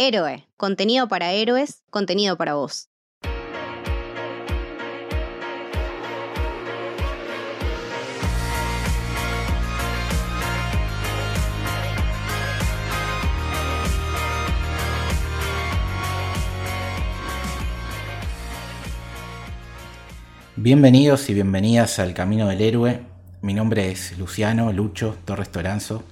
Héroe, contenido para héroes, contenido para vos. Bienvenidos y bienvenidas al Camino del Héroe. Mi nombre es Luciano Lucho Torres Toranzo.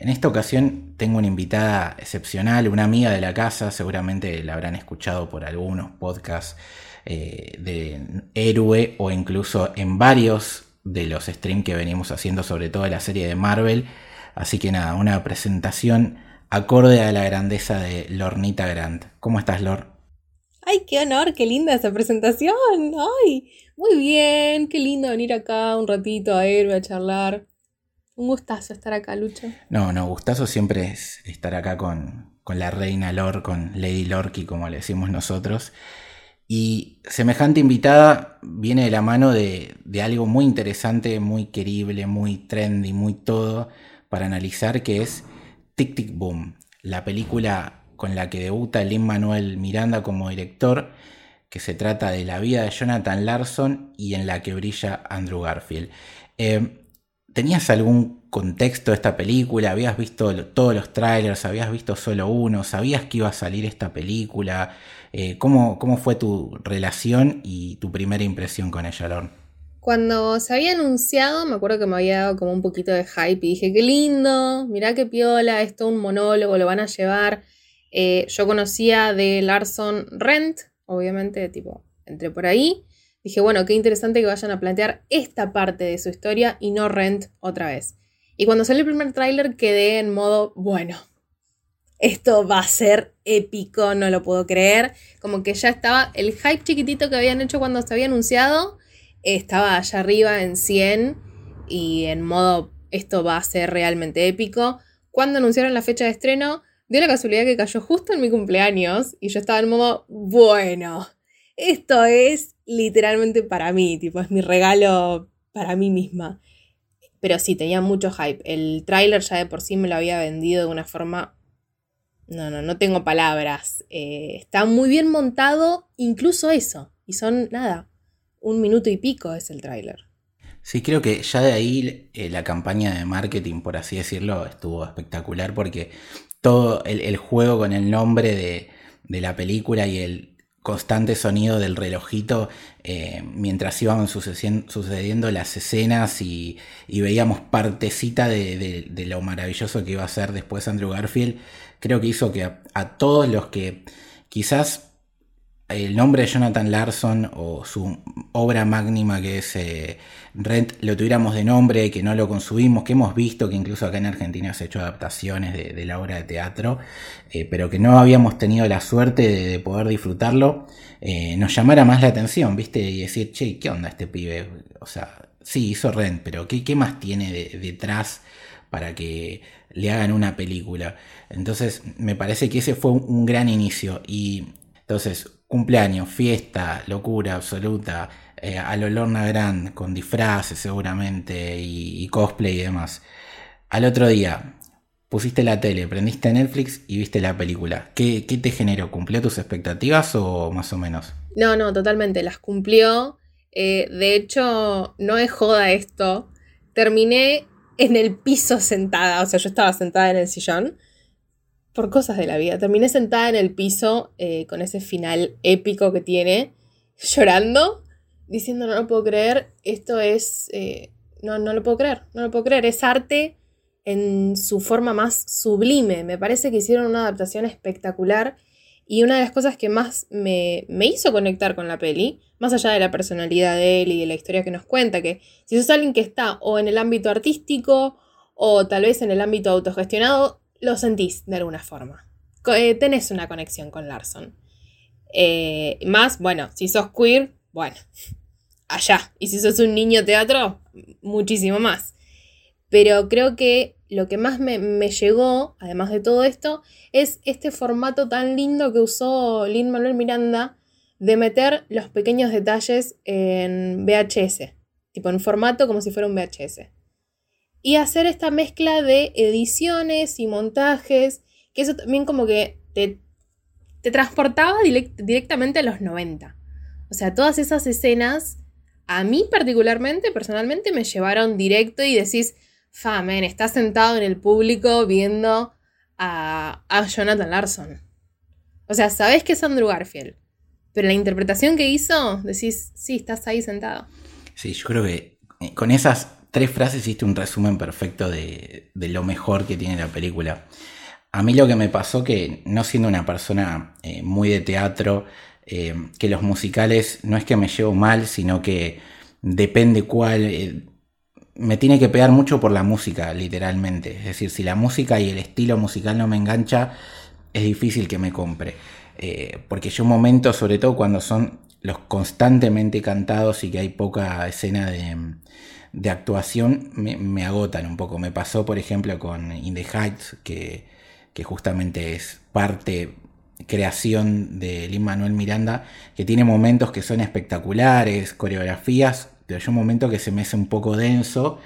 En esta ocasión tengo una invitada excepcional, una amiga de la casa, seguramente la habrán escuchado por algunos podcasts eh, de Héroe o incluso en varios de los streams que venimos haciendo sobre todo la serie de Marvel. Así que nada, una presentación acorde a la grandeza de Lornita Grant. ¿Cómo estás, Lor? ¡Ay, qué honor! ¡Qué linda esa presentación! ¡Ay! Muy bien, qué lindo venir acá un ratito a Héroe a charlar. Un gustazo estar acá, Lucho. No, no, gustazo siempre es estar acá con, con la reina Lor, con Lady Lorky, como le decimos nosotros. Y semejante invitada viene de la mano de, de, algo muy interesante, muy querible, muy trendy, muy todo para analizar, que es Tic Tic Boom, la película con la que debuta Lin Manuel Miranda como director que se trata de la vida de Jonathan Larson y en la que brilla Andrew Garfield. Eh, ¿Tenías algún contexto de esta película? ¿Habías visto todos los trailers? ¿Habías visto solo uno? ¿Sabías que iba a salir esta película? Eh, ¿cómo, ¿cómo, fue tu relación y tu primera impresión con ella, Lorne? Cuando se había anunciado, me acuerdo que me había dado como un poquito de hype y dije, qué lindo, mirá qué piola, esto es un monólogo, lo van a llevar. Eh, yo conocía de Larson Rent, obviamente, tipo, entré por ahí. Dije, bueno, qué interesante que vayan a plantear esta parte de su historia y no Rent otra vez. Y cuando salió el primer tráiler quedé en modo, bueno, esto va a ser épico, no lo puedo creer. Como que ya estaba el hype chiquitito que habían hecho cuando se había anunciado, estaba allá arriba en 100 y en modo, esto va a ser realmente épico. Cuando anunciaron la fecha de estreno, dio la casualidad que cayó justo en mi cumpleaños y yo estaba en modo, bueno, esto es literalmente para mí, tipo, es mi regalo para mí misma. Pero sí, tenía mucho hype. El tráiler ya de por sí me lo había vendido de una forma... No, no, no tengo palabras. Eh, está muy bien montado, incluso eso. Y son, nada, un minuto y pico es el tráiler. Sí, creo que ya de ahí eh, la campaña de marketing, por así decirlo, estuvo espectacular porque todo el, juego con el nombre de, la película y el constante sonido del relojito eh, mientras iban sucediendo, las escenas y, veíamos partecita de, lo maravilloso que iba a ser después Andrew Garfield, creo que hizo que a todos los que quizás el nombre de Jonathan Larson o su obra máxima que es eh, Rent lo tuviéramos de nombre, que no lo consumimos, que hemos visto que incluso acá en Argentina se ha hecho adaptaciones de, la obra de teatro, eh, pero que no habíamos tenido la suerte de, poder disfrutarlo, eh, nos llamara más la atención, ¿viste? Y decir, che, ¿qué onda este pibe? O sea, sí, hizo Rent, pero ¿qué, qué más tiene detrás para que le hagan una película? Entonces, me parece que ese fue un gran inicio y entonces cumpleaños, fiesta, locura absoluta, eh, al Lorna Grand, con disfraces seguramente y, cosplay y demás. Al otro día, pusiste la tele, prendiste Netflix y viste la película. ¿Qué, te generó? ¿Cumplió tus expectativas o más o menos? No, no, totalmente, las cumplió. Eh, de hecho, no es joda esto. Terminé en el piso sentada, o sea, yo estaba sentada en el sillón por cosas de la vida. Terminé sentada en el piso eh, con ese final épico que tiene, llorando, diciendo no lo puedo creer, esto es... Eh, no, no lo puedo creer, no lo puedo creer, es arte en su forma más sublime. Me parece que hicieron una adaptación espectacular y una de las cosas que más me, me, hizo conectar con la peli, más allá de la personalidad de él y de la historia que nos cuenta, que si sos alguien que está o en el ámbito artístico o tal vez en el ámbito autogestionado, lo sentís de alguna forma. Eh, tenés una conexión con Larson. Eh, más, bueno, si sos queer, bueno, allá. Y si sos un niño teatro, muchísimo más. Pero creo que lo que más me, me, llegó, además de todo esto, es este formato tan lindo que usó Lin Manuel Miranda de meter los pequeños detalles en VHS. Tipo en formato como si fuera un VHS y hacer esta mezcla de ediciones y montajes, que eso también como que te te transportaba directamente a los 90. O sea, todas esas escenas, a mí particularmente, personalmente, me llevaron directo y decís, fa, man, estás sentado en el público viendo a, a Jonathan Larson. O sea, sabes que es Andrew Garfield, pero la interpretación que hizo, decís, sí, estás ahí sentado. Sí, yo creo que eh, con esas tres frases hiciste un resumen perfecto de, lo mejor que tiene la película. A mí lo que me pasó que, no siendo una persona eh, muy de teatro, eh, que los musicales no es que me llevo mal, sino que depende cuál... me tiene que pegar mucho por la música, literalmente. Es decir, si la música y el estilo musical no me engancha, es difícil que me compre. porque yo un momento, sobre todo cuando son los constantemente cantados y que hay poca escena de, actuación, me, agotan un poco. Me pasó, por ejemplo, con In the Heights, que, justamente es parte creación de Lin Manuel Miranda, que tiene momentos que son espectaculares, coreografías, pero hay un momento que se me hace un poco denso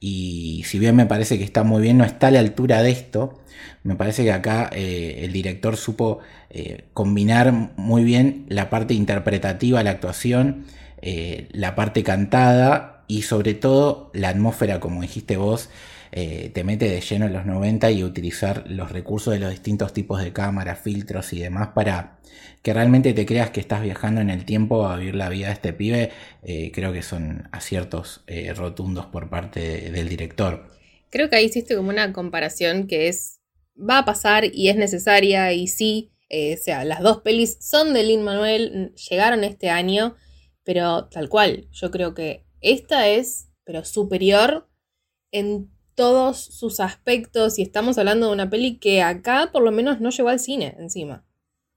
y si bien me parece que está muy bien, no está a la altura de esto. Me parece que acá eh, el director supo eh, combinar muy bien la parte interpretativa, la actuación, eh, la parte cantada y sobre todo la atmósfera, como dijiste vos, te mete de lleno en los 90 y utilizar los recursos de los distintos tipos de cámara, filtros y demás para que realmente te creas que estás viajando en el tiempo a vivir la vida de este pibe, eh, creo que son aciertos eh, rotundos por parte del director. Creo que ahí hiciste como una comparación que es, va a pasar y es necesaria y sí, eh, o sea, las dos pelis son de Lin Manuel, llegaron este año, pero tal cual, yo creo que esta es, pero superior en todos sus aspectos y estamos hablando de una peli que acá por lo menos no llegó al cine encima.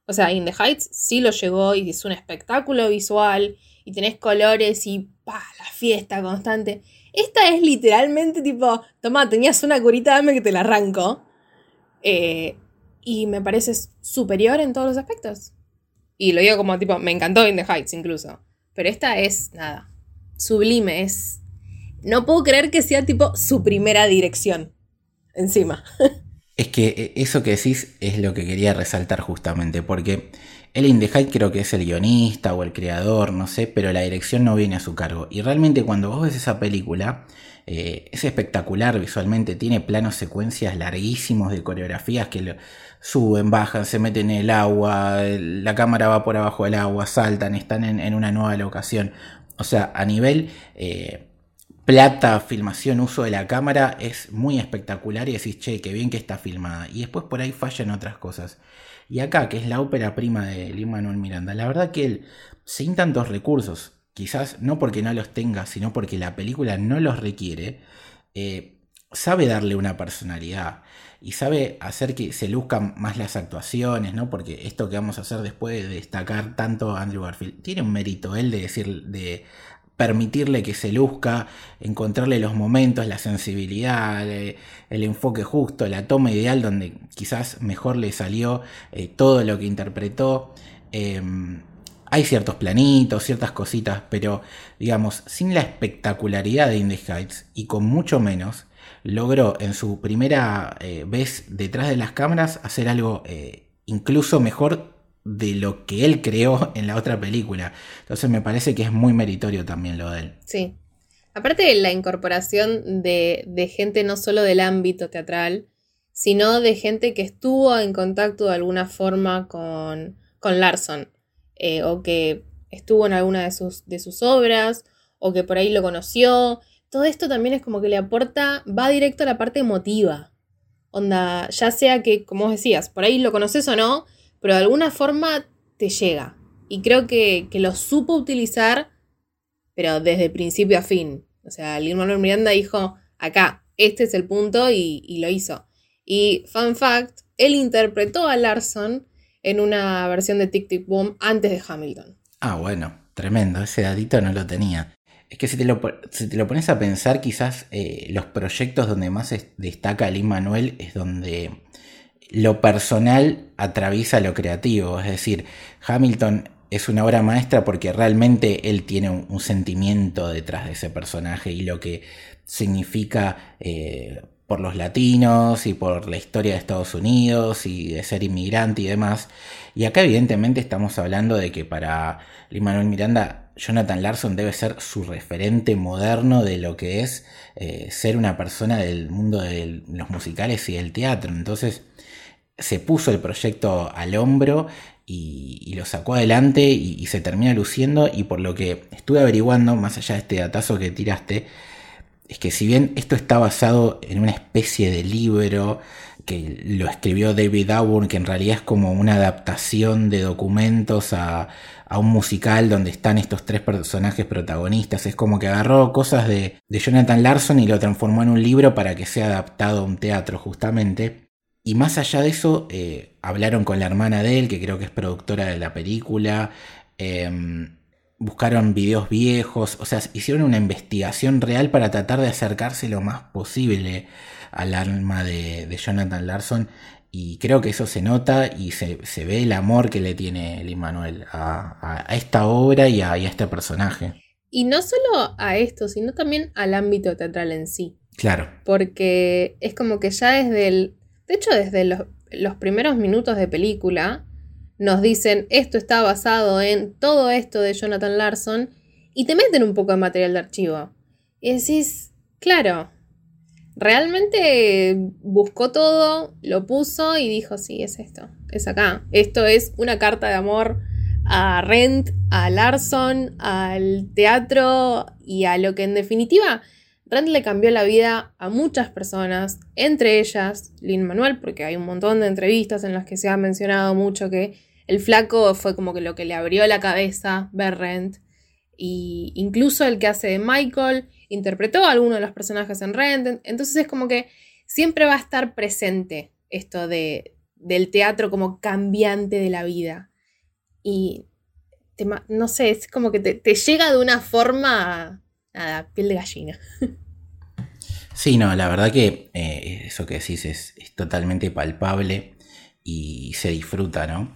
O sea, In the Heights sí lo llegó y es un espectáculo visual y tenés colores y pa, la fiesta constante. Esta es literalmente tipo, toma, tenías una curita, dame que te la arranco. Eh, y me parece superior en todos los aspectos. Y lo digo como tipo, me encantó In the Heights incluso. Pero esta es nada, sublime, es... No puedo creer que sea tipo su primera dirección. Encima. Es que eh, eso que decís es lo que quería resaltar justamente, porque Ellen DeHaye creo que es el guionista o el creador, no sé, pero la dirección no viene a su cargo. Y realmente cuando vos ves esa película, eh, es espectacular visualmente, tiene planos secuencias larguísimos de coreografías que suben, bajan, se meten en el agua, la cámara va por abajo del agua, saltan, están en, una nueva locación. O sea, a nivel... Eh, plata, filmación, uso de la cámara es muy espectacular y decís, che, qué bien que está filmada. Y después por ahí fallan otras cosas. Y acá, que es la ópera prima de Lin Manuel Miranda, la verdad que él, sin tantos recursos, quizás no porque no los tenga, sino porque la película no los requiere, eh, sabe darle una personalidad y sabe hacer que se luzcan más las actuaciones, ¿no? Porque esto que vamos a hacer después de destacar tanto a Andrew Garfield, tiene un mérito él de decir, de permitirle que se luzca, encontrarle los momentos, la sensibilidad, eh, el enfoque justo, la toma ideal donde quizás mejor le salió eh, todo lo que interpretó. Em, hay ciertos planitos, ciertas cositas, pero digamos, sin la espectacularidad de Indie Heights y con mucho menos, logró en su primera eh, vez detrás de las cámaras hacer algo incluso mejor de lo que él creó en la otra película. Entonces me parece que es muy meritorio también lo de él. Sí. Aparte de la incorporación de, de gente no solo del ámbito teatral, sino de gente que estuvo en contacto de alguna forma con, con Larson, eh, o que estuvo en alguna de sus, de sus obras, o que por ahí lo conoció. Todo esto también es como que le aporta, va directo a la parte emotiva. Onda, ya sea que, como vos decías, por ahí lo conoces o no, pero de alguna forma te llega. Y creo que, lo supo utilizar, pero desde principio a fin. O sea, Lin Manuel Miranda dijo, acá, este es el punto y, lo hizo. Y fun fact, él interpretó a Larson en una versión de Tic Tic Boom antes de Hamilton. Ah, bueno, tremendo, ese dadito no lo tenía. Es que si te lo, te lo pones a pensar, quizás eh, los proyectos donde más destaca Lin Manuel es donde lo personal atraviesa lo creativo. Es decir, Hamilton es una obra maestra porque realmente él tiene un, sentimiento detrás de ese personaje y lo que significa eh, por los latinos y por la historia de Estados Unidos y de ser inmigrante y demás. Y acá evidentemente estamos hablando de que para Lin Manuel Miranda, Jonathan Larson debe ser su referente moderno de lo que es eh, ser una persona del mundo de los musicales y del teatro. Entonces se puso el proyecto al hombro y, lo sacó adelante y, y, se termina luciendo. Y por lo que estuve averiguando, más allá de este datazo que tiraste, es que si bien esto está basado en una especie de libro que lo escribió David Auburn, que en realidad es como una adaptación de documentos a, un musical donde están estos tres personajes protagonistas. Es como que agarró cosas de, Jonathan Larson y lo transformó en un libro para que sea adaptado a un teatro justamente. Y más allá de eso, eh, hablaron con la hermana de él, que creo que es productora de la película. Em, buscaron videos viejos, o sea, hicieron una investigación real para tratar de acercarse lo más posible al alma de, Jonathan Larson. Y creo que eso se nota y se, ve el amor que le tiene el Manuel a, esta obra y a, este personaje. Y no solo a esto, sino también al ámbito teatral en sí. Claro. Porque es como que ya desde el. De hecho, desde los, los primeros minutos de película, nos dicen esto está basado en todo esto de Jonathan Larson y te meten un poco de material de archivo. Y decís, claro, realmente buscó todo, lo puso y dijo, sí, es esto, es acá. Esto es una carta de amor a Rent, a Larson, al teatro y a lo que en definitiva Rent le cambió la vida a muchas personas, entre ellas Lin Manuel, porque hay un montón de entrevistas en las que se ha mencionado mucho que el flaco fue como que lo que le abrió la cabeza ver Rent. Y incluso el que hace de Michael interpretó a alguno de los personajes en Rent. Entonces es como que siempre va a estar presente esto de, del teatro como cambiante de la vida. Y no sé, es como que te, llega de una forma, nada, piel de gallina. Sí, no, la verdad que eh, eso que decís es, totalmente palpable y se disfruta, ¿no?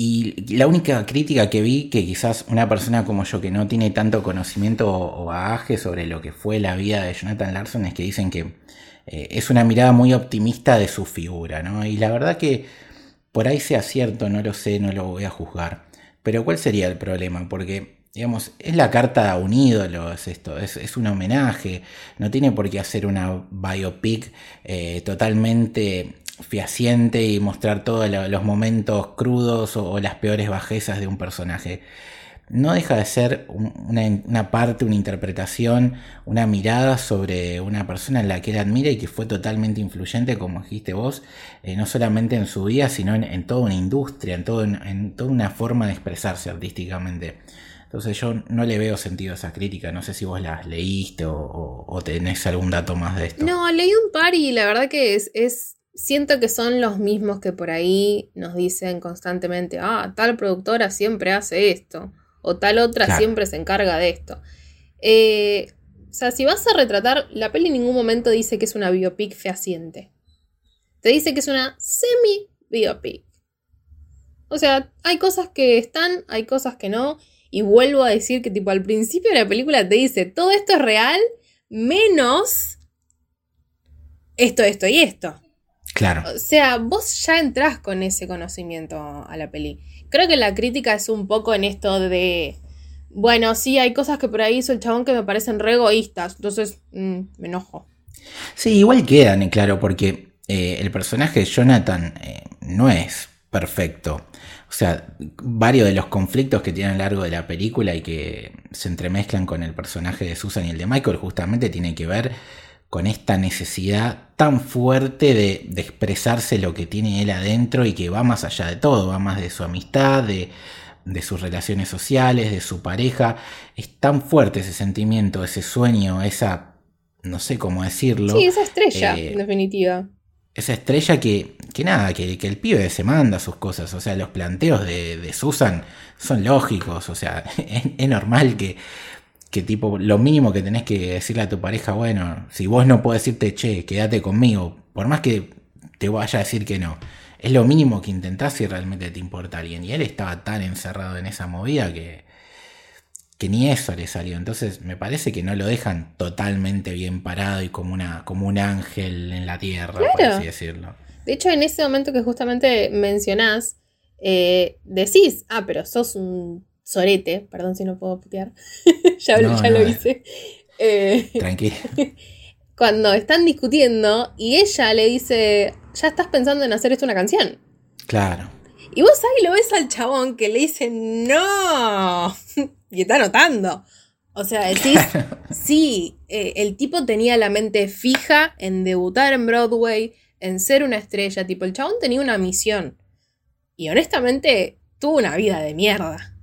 Y la única crítica que vi, que quizás una persona como yo que no tiene tanto conocimiento o bagaje sobre lo que fue la vida de Jonathan Larson, es que dicen que eh, es una mirada muy optimista de su figura, ¿no? Y la verdad que por ahí sea cierto, no lo sé, no lo voy a juzgar. Pero ¿cuál sería el problema? Porque, digamos, es la carta a un ídolo, es esto, es, un homenaje, no tiene por qué hacer una biopic eh, totalmente fiaciente y mostrar todos los momentos crudos o, las peores bajezas de un personaje. No deja de ser una, parte, una interpretación, una mirada sobre una persona en la que él admira y que fue totalmente influyente, como dijiste vos, eh, no solamente en su vida, sino en, toda una industria, en, todo, en, toda una forma de expresarse artísticamente. Entonces yo no le veo sentido a esa crítica, no sé si vos las leíste o, tenés algún dato más de esto. No, leí un par y la verdad que es siento que son los mismos que por ahí nos dicen constantemente, ah, tal productora siempre hace esto, o tal otra siempre se encarga de esto. Eh, o sea, si vas a retratar, la peli en ningún momento dice que es una biopic fehaciente. Te dice que es una semi-biopic. O sea, hay cosas que están, hay cosas que no. Y vuelvo a decir que tipo al principio de la película te dice, todo esto es real, menos esto, esto y esto. Claro. O sea, vos ya entrás con ese conocimiento a la peli. Creo que la crítica es un poco en esto de. Bueno, sí, hay cosas que por ahí hizo el chabón que me parecen re egoístas. Entonces, mm, me enojo. Sí, igual quedan, eh, claro, porque eh, el personaje de Jonathan eh, no es perfecto. O sea, varios de los conflictos que tiene a lo largo de la película y que se entremezclan con el personaje de Susan y el de Michael justamente tienen que ver con esta necesidad tan fuerte de, expresarse lo que tiene él adentro y que va más allá de todo, va más de su amistad, de, sus relaciones sociales, de su pareja. Es tan fuerte ese sentimiento, ese sueño, esa, no sé cómo decirlo. Sí, esa estrella, eh, en definitiva. Esa estrella que, que nada, que, el pibe se manda sus cosas, o sea, los planteos de, Susan son lógicos, o sea, es normal que que tipo, lo mínimo que tenés que decirle a tu pareja, bueno, si vos no podés decirte, che, quédate conmigo, por más que te vaya a decir que no, es lo mínimo que intentás si realmente te importa alguien. Y él estaba tan encerrado en esa movida que que ni eso le salió. Entonces me parece que no lo dejan totalmente bien parado y como, una, como un ángel en la tierra, por así decirlo. De hecho, en ese momento que justamente mencionás, eh, decís, ah, pero sos un sorete, perdón si no puedo putear, ya, lo hice. Eh, Tranquilo. Cuando están discutiendo y ella le dice, ya estás pensando en hacer esto una canción. Claro. Y vos ahí lo ves al chabón que le dice, no, y está anotando. O sea, decís, sí, eh, el tipo tenía la mente fija en debutar en Broadway, en ser una estrella, tipo, el chabón tenía una misión. Y honestamente, tuvo una vida de mierda.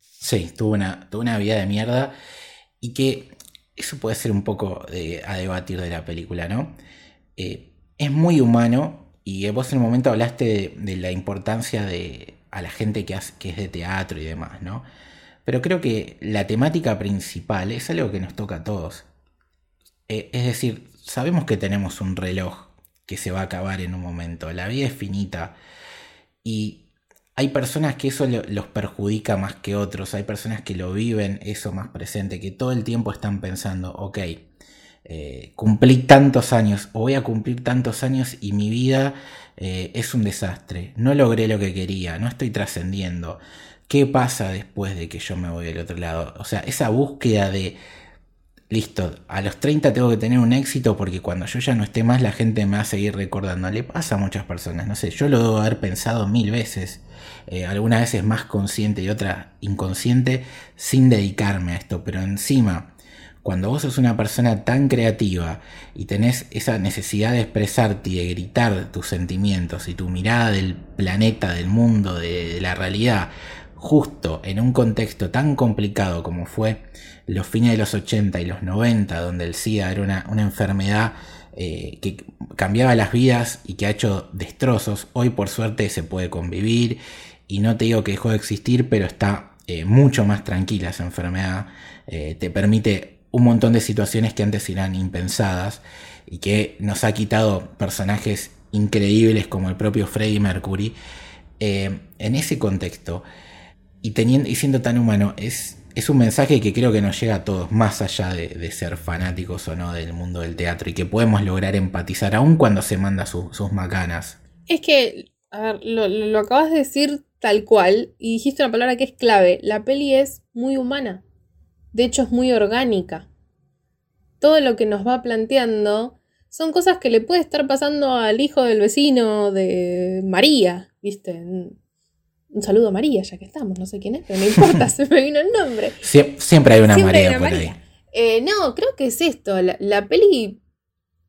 Sí, tuvo una, tuvo una vida de mierda. Y que eso puede ser un poco a debatir de la película, ¿no? Eh, es muy humano y vos en un momento hablaste de, la importancia de a la gente que, que es de teatro y demás, ¿no? Pero creo que la temática principal es algo que nos toca a todos. Eh, es decir, sabemos que tenemos un reloj que se va a acabar en un momento. La vida es finita. Y hay personas que eso los perjudica más que otros. Hay personas que lo viven eso más presente, que todo el tiempo están pensando, ok, eh, cumplí tantos años o voy a cumplir tantos años y mi vida eh, es un desastre, no logré lo que quería, no estoy trascendiendo. ¿Qué pasa después de que yo me voy al otro lado? O sea, esa búsqueda de, listo, a los 30 tengo que tener un éxito porque cuando yo ya no esté más la gente me va a seguir recordando. Le pasa a muchas personas, no sé, yo lo debo haber pensado mil veces, eh, algunas veces más consciente y otras inconsciente, sin dedicarme a esto, pero encima cuando vos sos una persona tan creativa y tenés esa necesidad de expresarte y de gritar tus sentimientos y tu mirada del planeta, del mundo, de, la realidad, justo en un contexto tan complicado como fue los fines de los 80 y los 90, donde el SIDA era una, enfermedad eh, que cambiaba las vidas y que ha hecho destrozos, hoy por suerte se puede convivir y no te digo que dejó de existir, pero está eh, mucho más tranquila esa enfermedad, eh, te permite un montón de situaciones que antes eran impensadas y que nos ha quitado personajes increíbles como el propio Freddie Mercury. En ese contexto y, siendo tan humano, es, es un mensaje que creo que nos llega a todos, más allá de, ser fanáticos o no del mundo del teatro y que podemos lograr empatizar aun cuando se manda sus macanas. Es que, a ver, lo, lo acabas de decir tal cual y dijiste una palabra que es clave. La peli es muy humana. De hecho, es muy orgánica. Todo lo que nos va planteando son cosas que le puede estar pasando al hijo del vecino de María, ¿viste? Un saludo a María, ya que estamos, no sé quién es, pero no importa, se me vino el nombre. siempre hay una María por ahí. Eh, no, creo que es esto. La, peli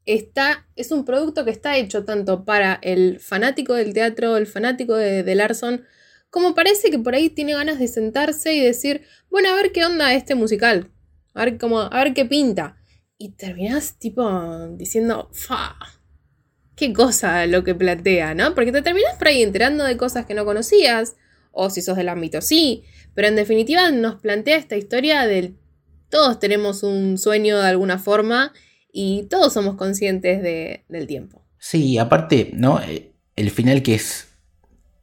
está, es un producto que está hecho tanto para el fanático del teatro, el fanático de, de Larson, como parece que por ahí tiene ganas de sentarse y decir, bueno, a ver qué onda este musical, a ver, cómo, a ver qué pinta. Y terminás tipo diciendo, fa, qué cosa lo que plantea, ¿no? Porque te terminás por ahí enterando de cosas que no conocías, o si sos del ámbito sí, pero en definitiva nos plantea esta historia del todos tenemos un sueño de alguna forma y todos somos conscientes del tiempo. Sí, aparte, ¿no? Eh, el final que es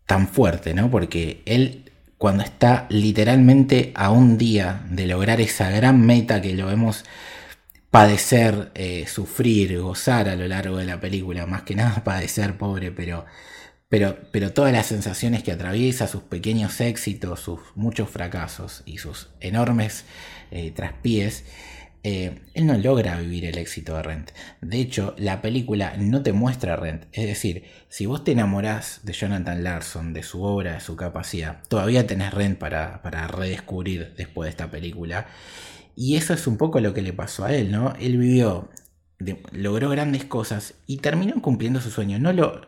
tan fuerte, ¿no? Porque él, cuando está literalmente a un día de lograr esa gran meta que lo vemos padecer, eh, sufrir, gozar a lo largo de la película, más que nada padecer, pobre, pero, pero, pero todas las sensaciones que atraviesa, sus pequeños éxitos, sus muchos fracasos y sus enormes eh, traspiés, eh, él no logra vivir el éxito de Rent. De hecho, la película no te muestra Rent. Es decir, si vos te enamorás de Jonathan Larson, de su obra, de su capacidad, todavía tenés Rent para, redescubrir después de esta película. Y eso es un poco lo que le pasó a él, ¿no? Él vivió, logró grandes cosas y terminó cumpliendo su sueño. No lo,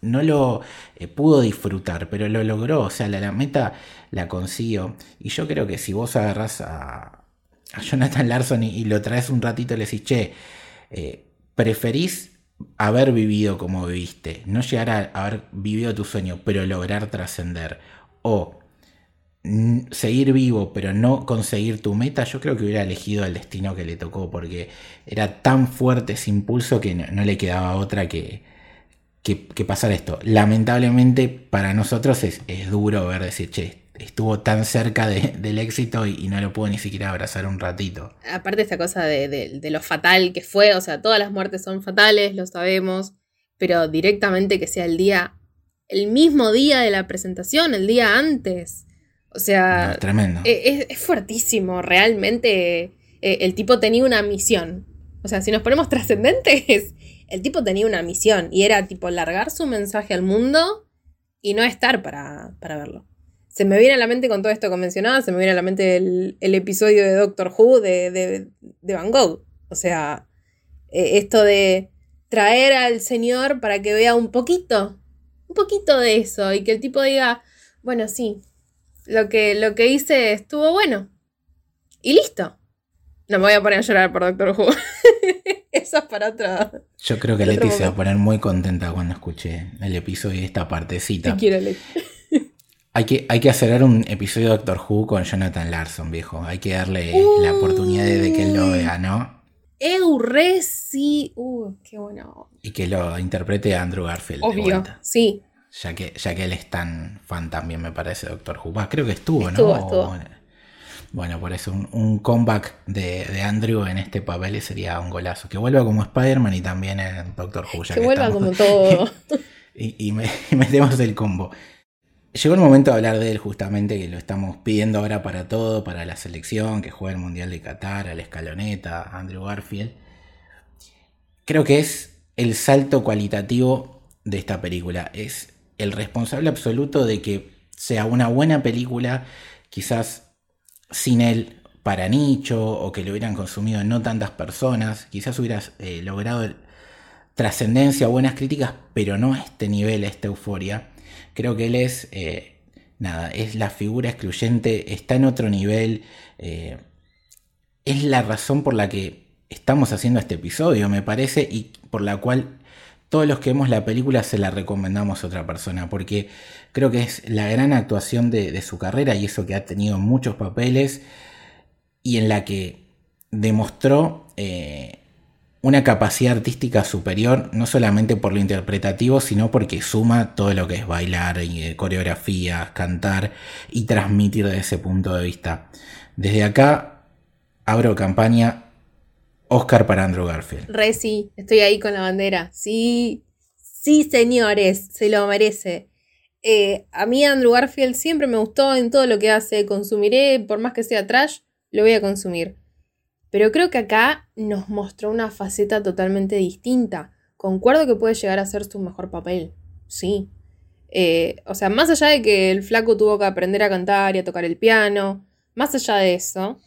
no lo eh, pudo disfrutar, pero lo logró. O sea, la, la, meta la consiguió. Y yo creo que si vos agarrás a, Jonathan Larson y, lo traes un ratito y le decís, che, eh, preferís haber vivido como viviste, no llegar a haber vivido tu sueño, pero lograr trascender, o seguir vivo pero no conseguir tu meta, yo creo que hubiera elegido el destino que le tocó porque era tan fuerte ese impulso que no, le quedaba otra que, que, pasar esto. Lamentablemente para nosotros es, es, duro ver decir, che, estuvo tan cerca del éxito y, no lo pudo ni siquiera abrazar un ratito. Aparte esta cosa de, de, lo fatal que fue, o sea, todas las muertes son fatales, lo sabemos, pero directamente que sea el día, el mismo día de la presentación, el día antes. O sea, tremendo. E, es, fuertísimo, realmente eh, el tipo tenía una misión. O sea, si nos ponemos trascendentes, el tipo tenía una misión y era tipo largar su mensaje al mundo y no estar para, para verlo se me viene a la mente con todo esto que mencionaba, se me viene a la mente el, episodio de Doctor Who de, Van Gogh. O sea, e, esto de traer al señor para que vea un poquito, un poquito de eso y que el tipo diga, bueno, sí, lo que, lo que hice estuvo bueno. Y listo. No me voy a poner a llorar por Doctor Who. Eso es para otro. Yo creo que Leti se va a poner muy contenta cuando escuche el episodio y esta partecita. Te quiero, Leti. Hay que, hay que hacer un episodio de Doctor Who con Jonathan Larson, viejo. Hay que darle la oportunidad de que él lo vea, ¿no? Eure sí. Uh, qué bueno. Y que lo interprete Andrew Garfield. Obvio, sí. Ya que, ya que él es tan fan también, me parece, Doctor Who. creo que estuvo, ¿no? Bueno, por eso un, comeback de, Andrew en este papel sería un golazo. Que vuelva como Spider-Man y también en Doctor Who. que, vuelva como todo. y, y metemos el combo. Llegó el momento de hablar de él justamente, que lo estamos pidiendo ahora para todo, para la selección, que juega el Mundial de Qatar, a la escaloneta, Andrew Garfield. Creo que es el salto cualitativo de esta película. Es el responsable absoluto de que sea una buena película, quizás sin él para nicho, o que lo hubieran consumido no tantas personas, quizás hubieras eh, logrado trascendencia, buenas críticas, pero no a este nivel, a esta euforia. Creo que él es, eh, nada, es la figura excluyente, está en otro nivel. Eh, es la razón por la que estamos haciendo este episodio, me parece, y por la cual todos los que vemos la película se la recomendamos a otra persona, porque creo que es la gran actuación de, su carrera y eso que ha tenido muchos papeles y en la que demostró eh, una capacidad artística superior, no solamente por lo interpretativo, sino porque suma todo lo que es bailar, y eh, coreografías, cantar y transmitir desde ese punto de vista. Desde acá abro campaña Oscar para Andrew Garfield. Re sí, estoy ahí con la bandera. Sí, sí, señores, se lo merece. Eh, a mí Andrew Garfield siempre me gustó en todo lo que hace. Consumiré, por más que sea trash, lo voy a consumir. Pero creo que acá nos mostró una faceta totalmente distinta. Concuerdo que puede llegar a ser su mejor papel, sí. Eh, o sea, más allá de que el flaco tuvo que aprender a cantar y a tocar el piano, más allá de eso,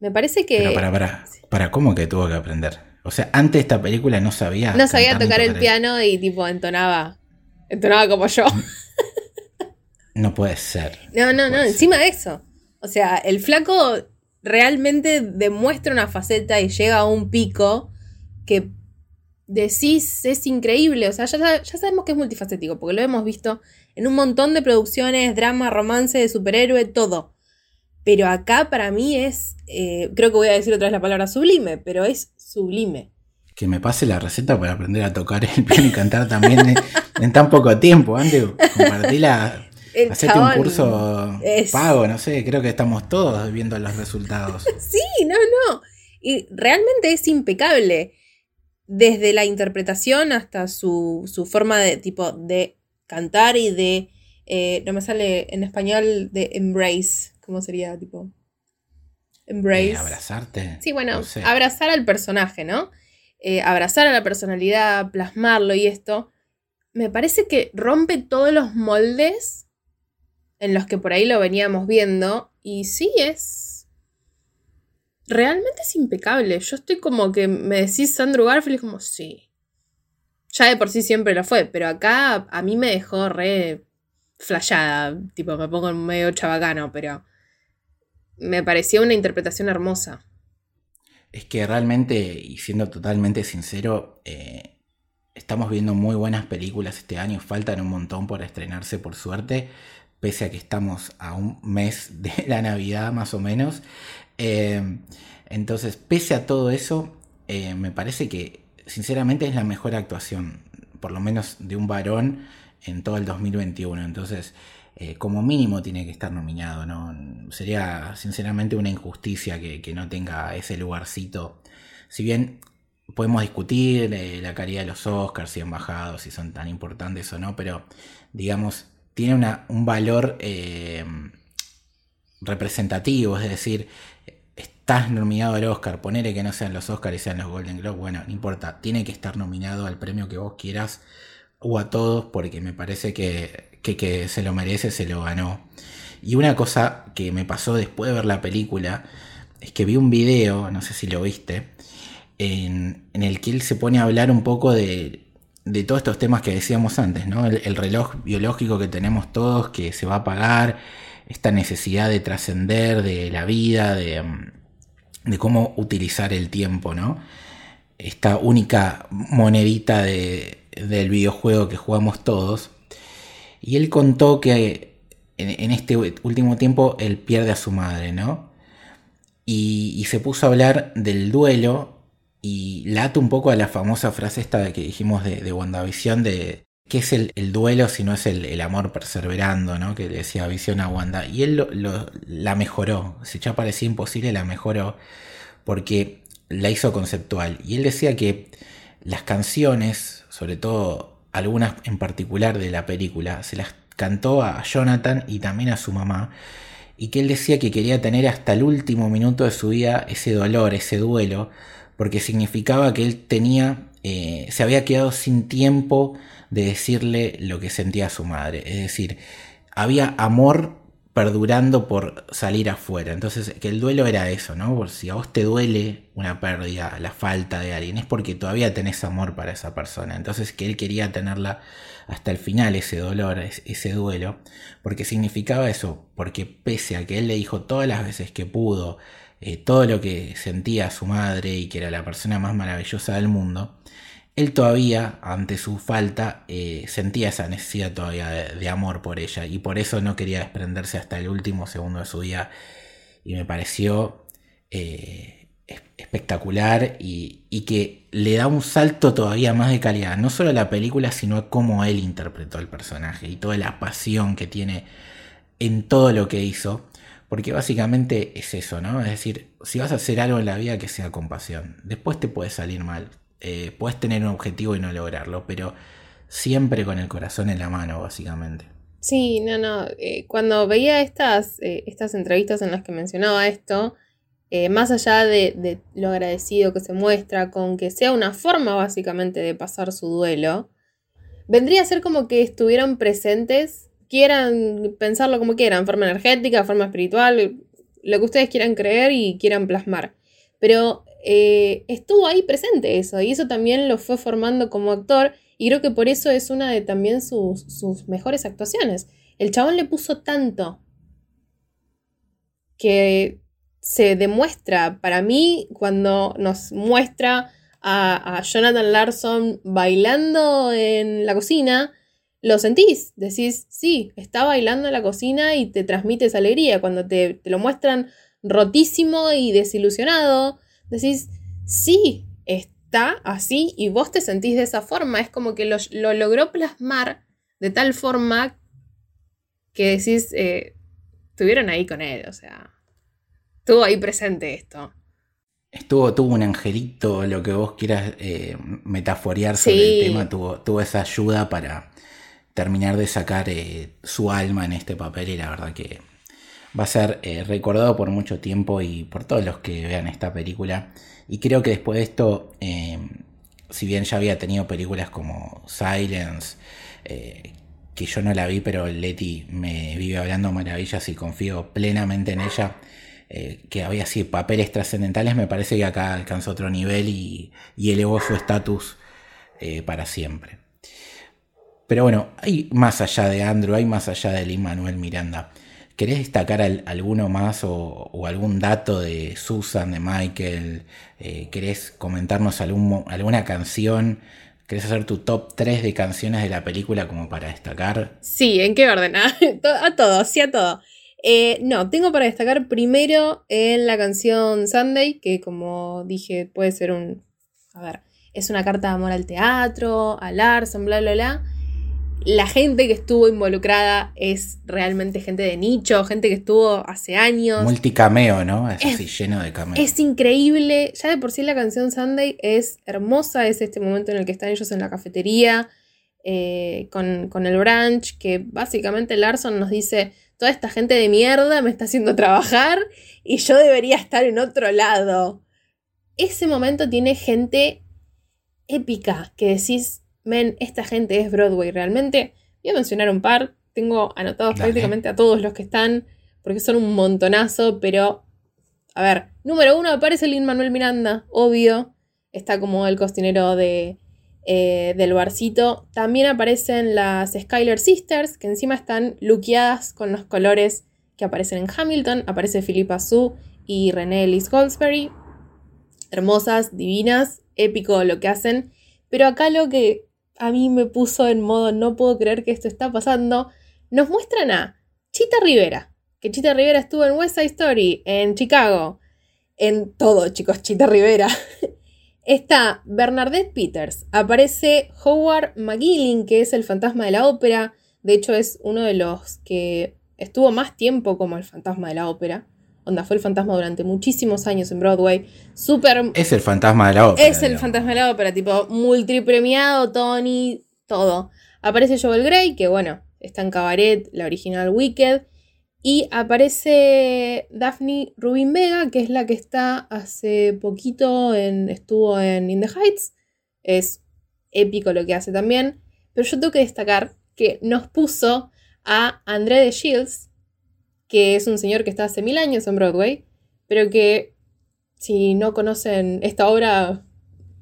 me parece que... Pero para, para, para, ¿cómo que tuvo que aprender? O sea, antes de esta película no sabía... No sabía tocar, el piano y tipo entonaba. Entonaba como yo. No puede ser. No, no, no, encima de eso. O sea, el flaco realmente demuestra una faceta y llega a un pico que decís es increíble. O sea, ya, sabemos que es multifacético, porque lo hemos visto en un montón de producciones, drama, romance, de superhéroe, todo. Pero acá para mí es, eh, creo que voy a decir otra vez la palabra sublime, pero es sublime. Que me pase la receta para aprender a tocar el piano y cantar también en, tan poco tiempo, Andrew. Compartila Hacete un curso pago, no sé, creo que estamos todos viendo los resultados. sí, no, no. Y realmente es impecable. Desde la interpretación hasta su, forma de tipo de cantar y de. Eh, no me sale en español de embrace. ¿Cómo sería? Tipo. Embrace. Eh, abrazarte. Sí, bueno, abrazar al personaje, ¿no? Eh, abrazar a la personalidad, plasmarlo y esto. Me parece que rompe todos los moldes en los que por ahí lo veníamos viendo. Y sí, es. Realmente es impecable. Yo estoy como que me decís Andrew Garfield y como, sí. Ya de por sí siempre lo fue, pero acá a mí me dejó re flashada. Tipo, me pongo medio chabacano, pero. Me pareció una interpretación hermosa. Es que realmente, y siendo totalmente sincero, eh, estamos viendo muy buenas películas este año. Faltan un montón por estrenarse, por suerte pese a que estamos a un mes de la Navidad más o menos. Eh, entonces, pese a todo eso, eh, me parece que sinceramente es la mejor actuación, por lo menos de un varón en todo el 2021. Entonces, eh, como mínimo tiene que estar nominado. ¿no? Sería sinceramente una injusticia que, no tenga ese lugarcito. Si bien podemos discutir eh, la calidad de los Oscars, si han bajado, si son tan importantes o no, pero digamos, tiene una, un valor eh, representativo, es decir, estás nominado al Oscar, ponele que no sean los Oscars y sean los Golden Globes, bueno, no importa, tiene que estar nominado al premio que vos quieras o a todos porque me parece que, que, se lo merece, se lo ganó. Y una cosa que me pasó después de ver la película es que vi un video, no sé si lo viste, en, el que él se pone a hablar un poco de, de todos estos temas que decíamos antes, ¿no? El, reloj biológico que tenemos todos, que se va a apagar, esta necesidad de trascender, de la vida, de, de, cómo utilizar el tiempo, ¿no? Esta única monedita de, del videojuego que jugamos todos. Y él contó que en, este último tiempo él pierde a su madre, ¿no? Y, se puso a hablar del duelo y lata un poco a la famosa frase esta que dijimos de, de WandaVision de qué es el, duelo si no es el, amor perseverando, ¿no? Que decía Visión a Wanda. Y él la mejoró, si ya parecía imposible, la mejoró porque la hizo conceptual. Y él decía que las canciones, sobre todo algunas en particular de la película, se las cantó a Jonathan y también a su mamá, y que él decía que quería tener hasta el último minuto de su vida ese dolor, ese duelo, porque significaba que él tenía, eh, se había quedado sin tiempo de decirle lo que sentía su madre, es decir, había amor perdurando por salir afuera. Entonces, que el duelo era eso, ¿no? Por si a vos te duele una pérdida, la falta de alguien, es porque todavía tenés amor para esa persona. Entonces, que él quería tenerla hasta el final, ese dolor, ese duelo, porque significaba eso, porque pese a que él le dijo todas las veces que pudo, eh, todo lo que sentía su madre y que era la persona más maravillosa del mundo, él todavía, ante su falta, eh, sentía esa necesidad todavía de, amor por ella y por eso no quería desprenderse hasta el último segundo de su vida. Y me pareció eh, espectacular y, que le da un salto todavía más de calidad, no solo a la película, sino a cómo él interpretó el personaje y toda la pasión que tiene en todo lo que hizo. Porque básicamente es eso, ¿no? Es decir, si vas a hacer algo en la vida que sea con pasión, después te puede salir mal, eh, puedes tener un objetivo y no lograrlo, pero siempre con el corazón en la mano, básicamente. Sí, no, no. Eh, cuando veía estas, eh, estas entrevistas en las que mencionaba esto, más allá de, lo agradecido que se muestra con que sea una forma básicamente de pasar su duelo, vendría a ser como que estuvieran presentes, quieran pensarlo como quieran, forma energética, forma espiritual, lo que ustedes quieran creer y quieran plasmar. Pero eh, estuvo ahí presente eso y eso también lo fue formando como actor y creo que por eso es una de también sus, sus mejores actuaciones. El chabón le puso tanto que se demuestra para mí cuando nos muestra a, Jonathan Larson bailando en la cocina, lo sentís, decís, sí, está bailando en la cocina y te transmite esa alegría. Cuando te, te lo muestran rotísimo y desilusionado, decís, sí, está así y vos te sentís de esa forma. Es como que lo, logró plasmar de tal forma que decís, eh, estuvieron ahí con él, o sea, estuvo ahí presente esto. Estuvo, tuvo un angelito, lo que vos quieras eh, metaforear sobre el tema, tuvo, tuvo esa ayuda para terminar de sacar eh, su alma en este papel y la verdad que va a ser eh, recordado por mucho tiempo y por todos los que vean esta película. Y creo que después de esto, eh, si bien ya había tenido películas como Silence, eh, que yo no la vi, pero Leti me vive hablando maravillas y confío plenamente en ella. que había así papeles trascendentales, me parece que acá alcanzó otro nivel y, elevó su estatus para siempre. Pero bueno, hay más allá de Andrew, hay más allá de Lin Manuel Miranda. ¿Querés destacar alguno más o, algún dato de Susan, de Michael? Eh, ¿Querés comentarnos alguna canción? ¿Querés hacer tu top 3 de canciones de la película como para destacar? Sí, ¿en qué orden? a todo, sí a todo. Eh, no, tengo para destacar primero en la canción Sunday, que como dije puede ser un... A ver, es una carta de amor al teatro, al Larson, bla, bla, bla. La gente que estuvo involucrada es realmente gente de nicho, gente que estuvo hace años. Multicameo, ¿no? Es, así lleno de cameos. Es increíble. Ya de por sí la canción Sunday es hermosa. Es este momento en el que están ellos en la cafetería eh, con, con, el brunch. Que básicamente Larson nos dice: Toda esta gente de mierda me está haciendo trabajar y yo debería estar en otro lado. Ese momento tiene gente épica que decís men, esta gente es Broadway realmente. Voy a mencionar un par. Tengo anotados prácticamente a todos los que están, porque son un montonazo, pero... A ver, número uno aparece Lin Manuel Miranda, obvio. Está como el cocinero de, eh, del barcito. También aparecen las Skyler Sisters, que encima están luqueadas con los colores que aparecen en Hamilton. Aparece Philippa Sue y Renee Ellis Goldsberry. Hermosas, divinas, épico lo que hacen. Pero acá lo que a mí me puso en modo no puedo creer que esto está pasando, nos muestran a Chita Rivera, que Chita Rivera estuvo en West Side Story, en Chicago, en todo, chicos, Chita Rivera. Está Bernadette Peters, aparece Howard McGilling, que es el fantasma de la ópera, de hecho es uno de los que estuvo más tiempo como el fantasma de la ópera. Onda, fue el fantasma durante muchísimos años en Broadway. Súper. Es el fantasma de la ópera. Es el fantasma de la ópera, tipo multipremiado, Tony, todo. Aparece Joel Grey, que bueno, está en Cabaret, la original Wicked. Y aparece Daphne Rubin Vega, que es la que está hace poquito en. estuvo en In the Heights. Es épico lo que hace también. Pero yo tengo que destacar que nos puso a André de Shields, que es un señor que está hace mil años en Broadway, pero que si no conocen esta obra,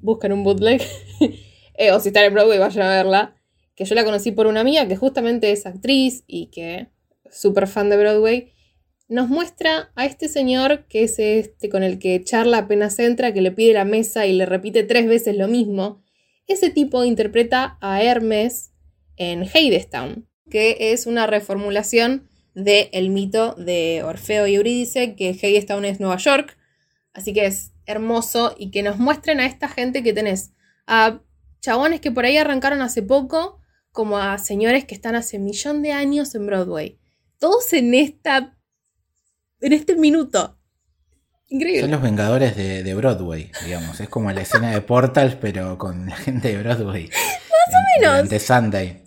buscan un bootleg, eh, o si están en Broadway, vayan a verla, que yo la conocí por una amiga que justamente es actriz y que súper fan de Broadway, nos muestra a este señor que es este con el que charla apenas entra, que le pide la mesa y le repite tres veces lo mismo. Ese tipo interpreta a Hermes en Hadestown, que es una reformulación del el mito de Orfeo y Eurídice, que Hadestown es Nueva York. Así que es hermoso y que nos muestren a esta gente que tenés. A chabones que por ahí arrancaron hace poco, como a señores que están hace un millón de años en Broadway. Todos en esta. en este minuto. Increíble. Son los Vengadores de, Broadway, digamos. Es como la escena de Portal, pero con la gente de Broadway. Más o menos. De Sunday.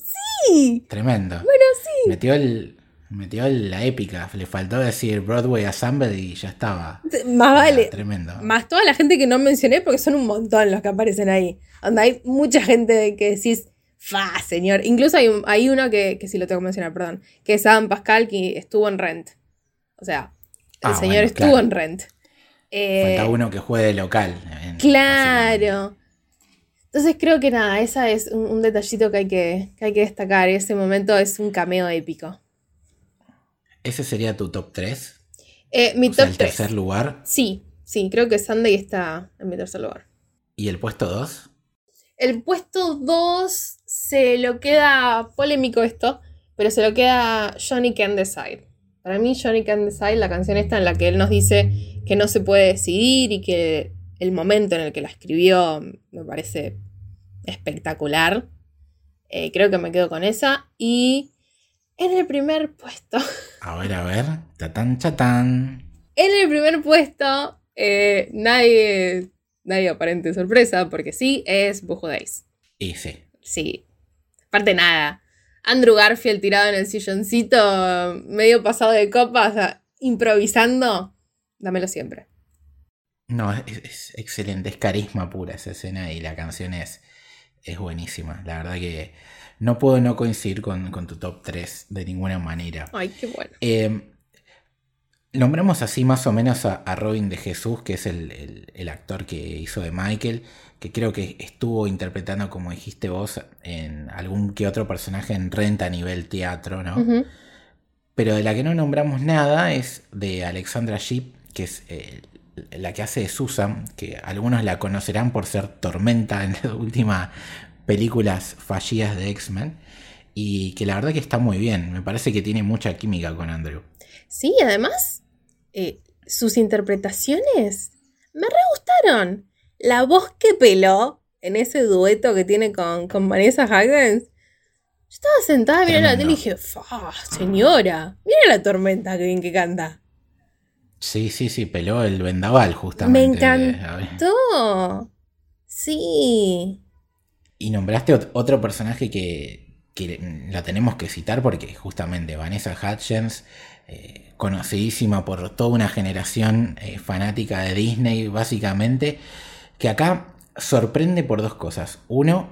Sí. Tremendo. Bueno, sí. Metió el, Metió la épica, le faltó decir Broadway Assembled y ya estaba. Más vale. Tremendo. Más toda la gente que no mencioné porque son un montón los que aparecen ahí. Donde hay mucha gente que decís, fa, señor. Incluso hay, hay uno que, que sí lo tengo que mencionar, perdón, que es Adam Pascal que estuvo en Rent. O sea, el ah, señor estuvo en Rent. Eh, Falta uno que juegue de local. claro. Entonces creo que nada, esa es un, detallito que hay que, que hay que destacar. Ese momento es un cameo épico. ¿Ese sería tu top 3? Eh, mi top 3. tercer lugar? Sí, sí, creo que Sunday está en mi tercer lugar. ¿Y el puesto 2? El puesto 2 se lo queda polémico esto, pero se lo queda Johnny Can Decide. Para mí, Johnny Can Decide, la canción esta en la que él nos dice que no se puede decidir y que el momento en el que la escribió me parece espectacular. Eh, creo que me quedo con esa. Y en el primer puesto. A ver, a ver. Tatán, chatán. En el primer puesto, eh, nadie, nadie aparente sorpresa, porque sí, es Bujo Days. Y sí. Sí. Aparte nada. Andrew Garfield tirado en el silloncito, medio pasado de copas, improvisando. Dámelo siempre. No, es, excelente, es carisma pura esa escena y la canción es, es buenísima. La verdad que no puedo no coincidir con, tu top 3 de ninguna manera. Ay, qué bueno. Eh, nombramos así más o menos a, Robin de Jesús, que es el, actor que hizo de Michael, que creo que estuvo interpretando, como dijiste vos, en algún que otro personaje en renta a nivel teatro, ¿no? Pero de la que no nombramos nada es de Alexandra Sheep, que es eh, la que hace de Susan, que algunos la conocerán por ser Tormenta en la última películas fallidas de X-Men y que la verdad que está muy bien. Me parece que tiene mucha química con Andrew. Sí, además, eh, sus interpretaciones me re gustaron. La voz que peló en ese dueto que tiene con, con Vanessa Hudgens, estaba sentada mirando la tele y dije, ¡fa! Señora, mira la tormenta que bien que canta. Sí, sí, sí, peló el vendaval justamente. Me encantó. Sí. Y nombraste ot- otro personaje que, que la tenemos que citar porque justamente Vanessa Hudgens, eh, conocidísima por toda una generación eh, fanática de Disney, básicamente, que acá sorprende por dos cosas. Uno,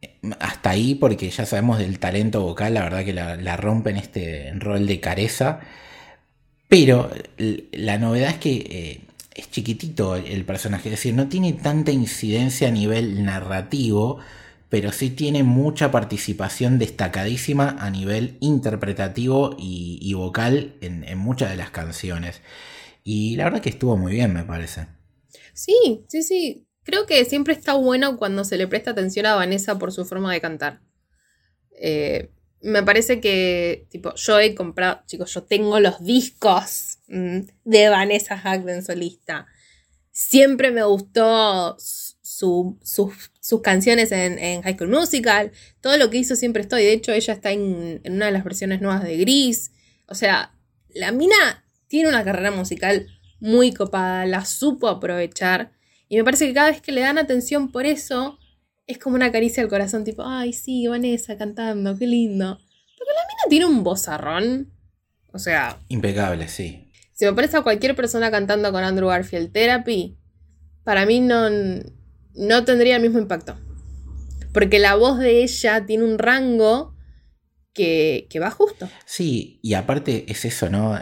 eh, hasta ahí, porque ya sabemos del talento vocal, la verdad que la, la rompe en este rol de careza. Pero la novedad es que es chiquitito el, personaje, es decir, no tiene tanta incidencia a nivel narrativo, pero sí tiene mucha participación destacadísima a nivel interpretativo y, y vocal en, en muchas de las canciones. Y la verdad que estuvo muy bien, me parece. Sí, sí, sí. Creo que siempre está bueno cuando se le presta atención a Vanessa por su forma de cantar. Eh, me parece que, tipo, yo he comprado, chicos, yo tengo los discos mm, de Vanessa Hudgens solista. Siempre me gustó su- sus- sus canciones en, en High School Musical. Todo lo que hizo siempre estoy. De hecho, ella está en, en una de las versiones nuevas de Gris. O sea, la mina tiene una carrera musical muy copada, la supo aprovechar. Y me parece que cada vez que le dan atención por eso, es como una caricia al corazón, tipo, ay, sí, Vanessa cantando, qué lindo. Porque la mina tiene un vozarrón. O sea, Impecable, sí. si me pones a cualquier persona cantando con Andrew Garfield Therapy, para mí no, no tendría el mismo impacto. Porque la voz de ella tiene un rango que, que va justo. Sí, y aparte es eso, ¿no?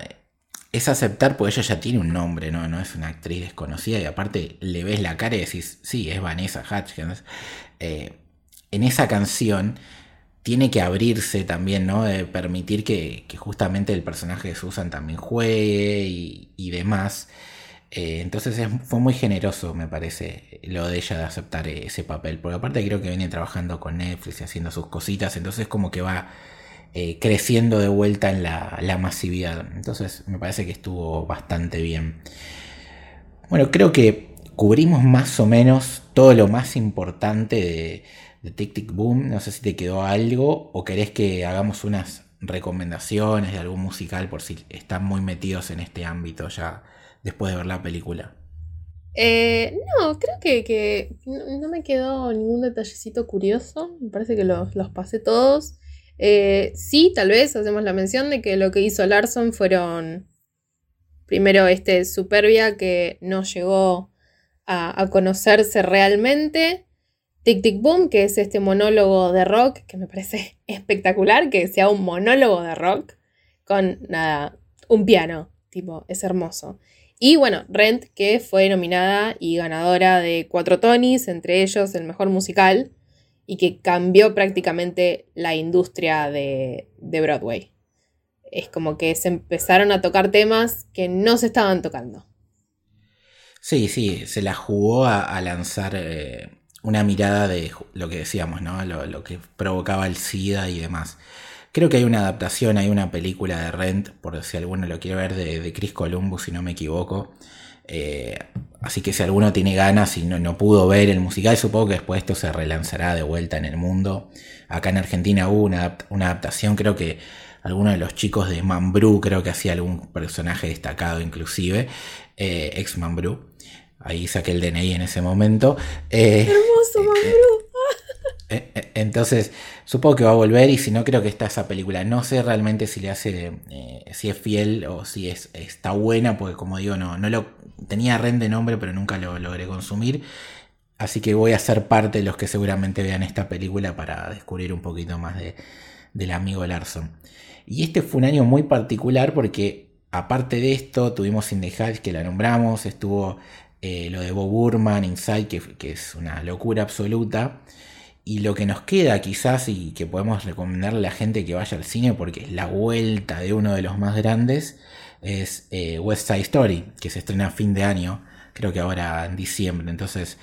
Es aceptar, porque ella ya tiene un nombre, ¿no? No es una actriz desconocida, y aparte le ves la cara y decís, sí, es Vanessa Hudgens. Eh, en esa canción tiene que abrirse también, ¿no? De permitir que, justamente el personaje de Susan también juegue y, demás. Eh, entonces es- fue muy generoso, me parece, lo de ella de aceptar ese papel. Porque aparte creo que viene trabajando con Netflix y haciendo sus cositas, entonces como que va eh, creciendo de vuelta en la masividad. Entonces me parece que estuvo bastante bien. Bueno, creo que cubrimos más o menos todo lo más importante de, de Tic Tic Boom. No sé si te quedó algo o querés que hagamos unas recomendaciones de algún musical por si están muy metidos en este ámbito ya después de ver la película. Eh, no, creo que, que no, me quedó ningún detallecito curioso. Me parece que los, los pasé todos. Eh, sí, tal vez hacemos la mención de que lo que hizo Larson fueron. Primero, este Superbia que no llegó a, conocerse realmente. Tic Tic Boom, que es este monólogo de rock, que me parece espectacular, que sea un monólogo de rock con nada, un piano, tipo, es hermoso. Y bueno, Rent, que fue nominada y ganadora de cuatro Tonys, entre ellos el mejor musical, y que cambió prácticamente la industria de, de Broadway. Es como que se empezaron a tocar temas que no se estaban tocando. Sí, sí, se la jugó a, lanzar eh, una mirada de lo que decíamos, ¿no? Lo, que provocaba el SIDA y demás. Creo que hay una adaptación, hay una película de Rent, por si alguno lo quiere ver, de, de Chris Columbus, si no me equivoco. Eh, así que si alguno tiene ganas y no, no pudo ver el musical, supongo que después esto se relanzará de vuelta en el mundo. Acá en Argentina hubo una adaptación, creo que alguno de los chicos de Mambrú, creo que hacía algún personaje destacado inclusive, eh, ex Mambrú. Ahí saqué el DNI en ese momento. Eh, Hermoso, eh, eh, Entonces, supongo que va a volver y si no, creo que está esa película. No sé realmente si le hace, eh, si es fiel o si es, está buena, porque como digo, no, no lo tenía Ren de nombre, pero nunca lo logré consumir. Así que voy a ser parte de los que seguramente vean esta película para descubrir un poquito más de, del amigo Larson. Y este fue un año muy particular porque, aparte de esto, tuvimos In the Heights que la nombramos, estuvo eh, lo de Bob Burman, Inside, que, es una locura absoluta. Y lo que nos queda quizás y que podemos recomendarle a la gente que vaya al cine porque es la vuelta de uno de los más grandes es eh, West Side Story, que se estrena a fin de año, creo que ahora en diciembre. Entonces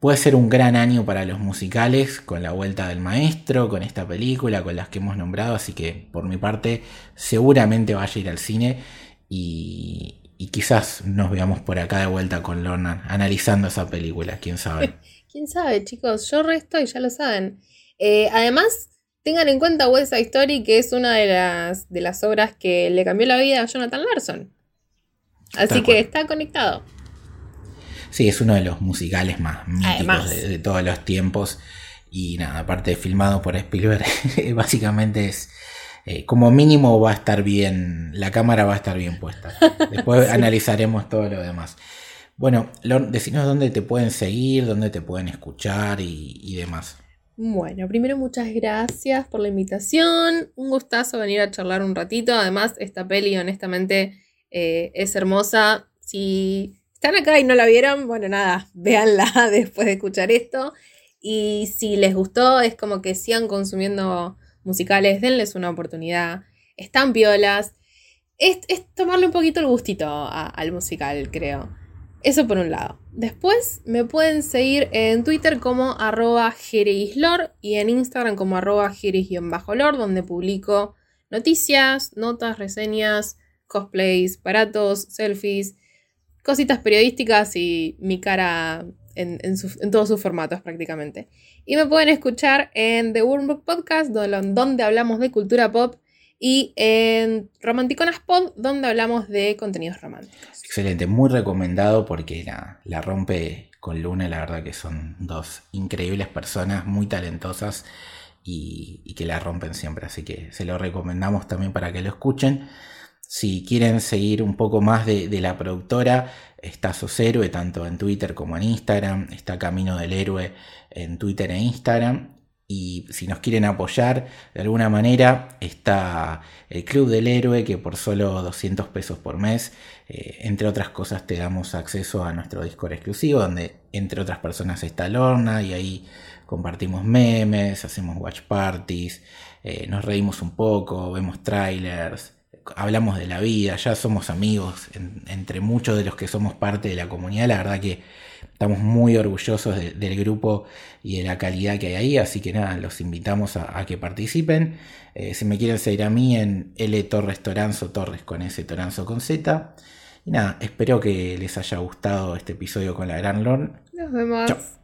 puede ser un gran año para los musicales con la vuelta del maestro, con esta película, con las que hemos nombrado. Así que por mi parte seguramente vaya a ir al cine y, y quizás nos veamos por acá de vuelta con Lorna analizando esa película, quién sabe. ¿Quién sabe, chicos? Yo resto y ya lo saben. Eh, además, tengan en cuenta West Side Story, que es una de las, de las obras que le cambió la vida a Jonathan Larson. Así que está conectado. Sí, es uno de los musicales más míticos de, todos los tiempos. Y nada, aparte de filmado por Spielberg, básicamente es eh, como mínimo va a estar bien, la cámara va a estar bien puesta. Después analizaremos todo lo demás. Bueno, decinos dónde te pueden seguir, dónde te pueden escuchar y, demás. Bueno, primero muchas gracias por la invitación. Un gustazo venir a charlar un ratito. Además, esta peli honestamente eh, es hermosa. Si están acá y no la vieron, bueno, nada, véanla después de escuchar esto. Y si les gustó, es como que sigan consumiendo musicales, denles una oportunidad. Están piolas. Es, tomarle un poquito el gustito al musical, creo. Eso por un lado. Después me pueden seguir en Twitter como arroba y en Instagram como arroba lor donde publico noticias, notas, reseñas, cosplays, baratos, selfies, cositas periodísticas y mi cara en, todos sus formatos prácticamente. Y me pueden escuchar en The Wormbook Podcast, donde, hablamos de cultura pop, y en Romanticonas Pod, donde hablamos de contenidos románticos. Excelente, muy recomendado porque la, la rompe con Luna, la verdad que son dos increíbles personas, muy talentosas y, que la rompen siempre, así que se lo recomendamos también para que lo escuchen. Si quieren seguir un poco más de, la productora, está Héroe tanto en Twitter como en Instagram, está Camino del Héroe en Twitter e Instagram. Y si nos quieren apoyar de alguna manera, está el Club del Héroe, que por solo 200 pesos por mes, eh, entre otras cosas, te damos acceso a nuestro Discord exclusivo, donde entre otras personas está Lorna, y ahí compartimos memes, hacemos watch parties, eh, nos reímos un poco, vemos trailers, hablamos de la vida, ya somos amigos entre muchos de los que somos parte de la comunidad. La verdad que estamos muy orgullosos del grupo y de la calidad que hay ahí, así que nada, los invitamos a, que participen. Eh, si me quieren seguir a mí en L Torres Toranzo, Torres con S, Toranzo con Z. Y nada, espero que les haya gustado este episodio con la Gran Lorn. Nos vemos.